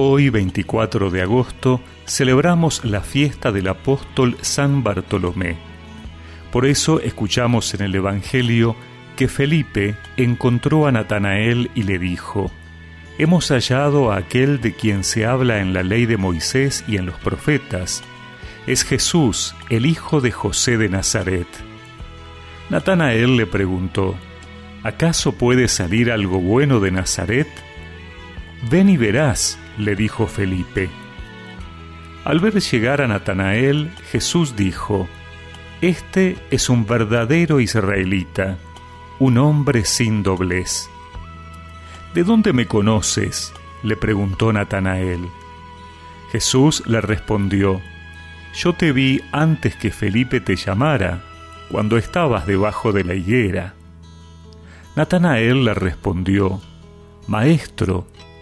Hoy, 24 de agosto, celebramos la fiesta del apóstol San Bartolomé. Por eso escuchamos en el Evangelio que Felipe encontró a Natanael y le dijo, Hemos hallado a aquel de quien se habla en la ley de Moisés y en los profetas. Es Jesús, el hijo de José de Nazaret. Natanael le preguntó, ¿acaso puede salir algo bueno de Nazaret? Ven y verás, le dijo Felipe. Al ver llegar a Natanael, Jesús dijo, Este es un verdadero israelita, un hombre sin doblez. ¿De dónde me conoces? le preguntó Natanael. Jesús le respondió, Yo te vi antes que Felipe te llamara, cuando estabas debajo de la higuera. Natanael le respondió, Maestro,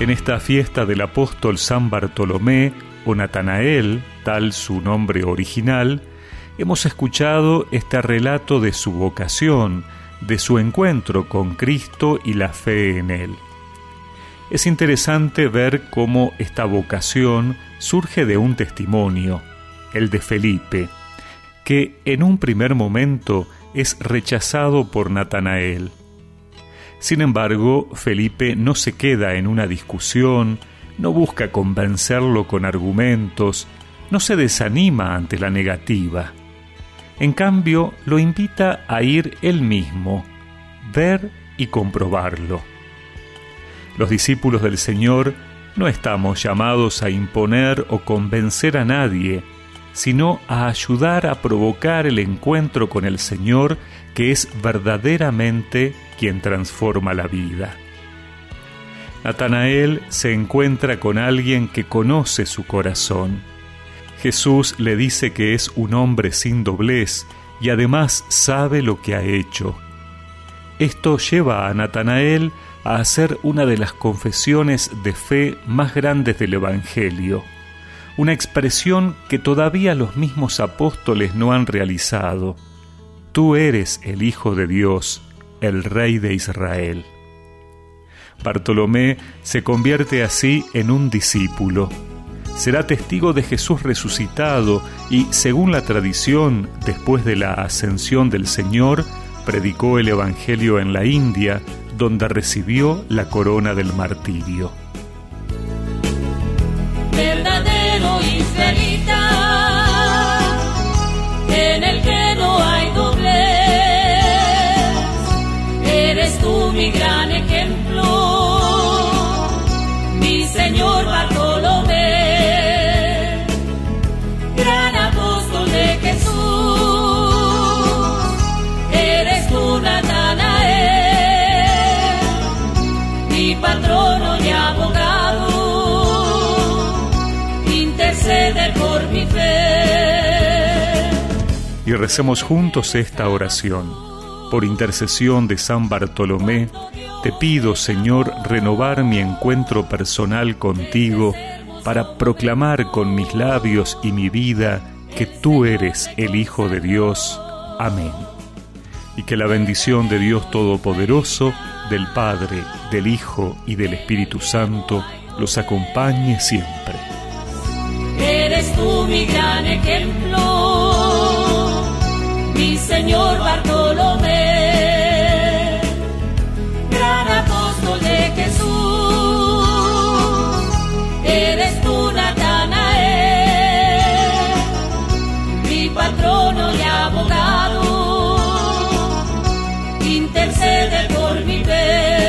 En esta fiesta del apóstol San Bartolomé o Natanael, tal su nombre original, hemos escuchado este relato de su vocación, de su encuentro con Cristo y la fe en Él. Es interesante ver cómo esta vocación surge de un testimonio, el de Felipe, que en un primer momento es rechazado por Natanael. Sin embargo, Felipe no se queda en una discusión, no busca convencerlo con argumentos, no se desanima ante la negativa. En cambio, lo invita a ir él mismo, ver y comprobarlo. Los discípulos del Señor no estamos llamados a imponer o convencer a nadie, sino a ayudar a provocar el encuentro con el Señor que es verdaderamente quien transforma la vida. Natanael se encuentra con alguien que conoce su corazón. Jesús le dice que es un hombre sin doblez y además sabe lo que ha hecho. Esto lleva a Natanael a hacer una de las confesiones de fe más grandes del Evangelio, una expresión que todavía los mismos apóstoles no han realizado. Tú eres el Hijo de Dios, el Rey de Israel. Bartolomé se convierte así en un discípulo. Será testigo de Jesús resucitado y, según la tradición, después de la ascensión del Señor, predicó el Evangelio en la India, donde recibió la corona del martirio. Verdadero israelita, gran ejemplo, mi Señor Bartolomé, gran apóstol de Jesús, eres tú Natanael, mi patrono y abogado, intercede por mi fe. Y recemos juntos esta oración por intercesión de San Bartolomé, te pido, Señor, renovar mi encuentro personal contigo para proclamar con mis labios y mi vida que tú eres el Hijo de Dios. Amén. Y que la bendición de Dios Todopoderoso, del Padre, del Hijo y del Espíritu Santo los acompañe siempre. Eres tú mi gran ejemplo, intercede por mi pecado.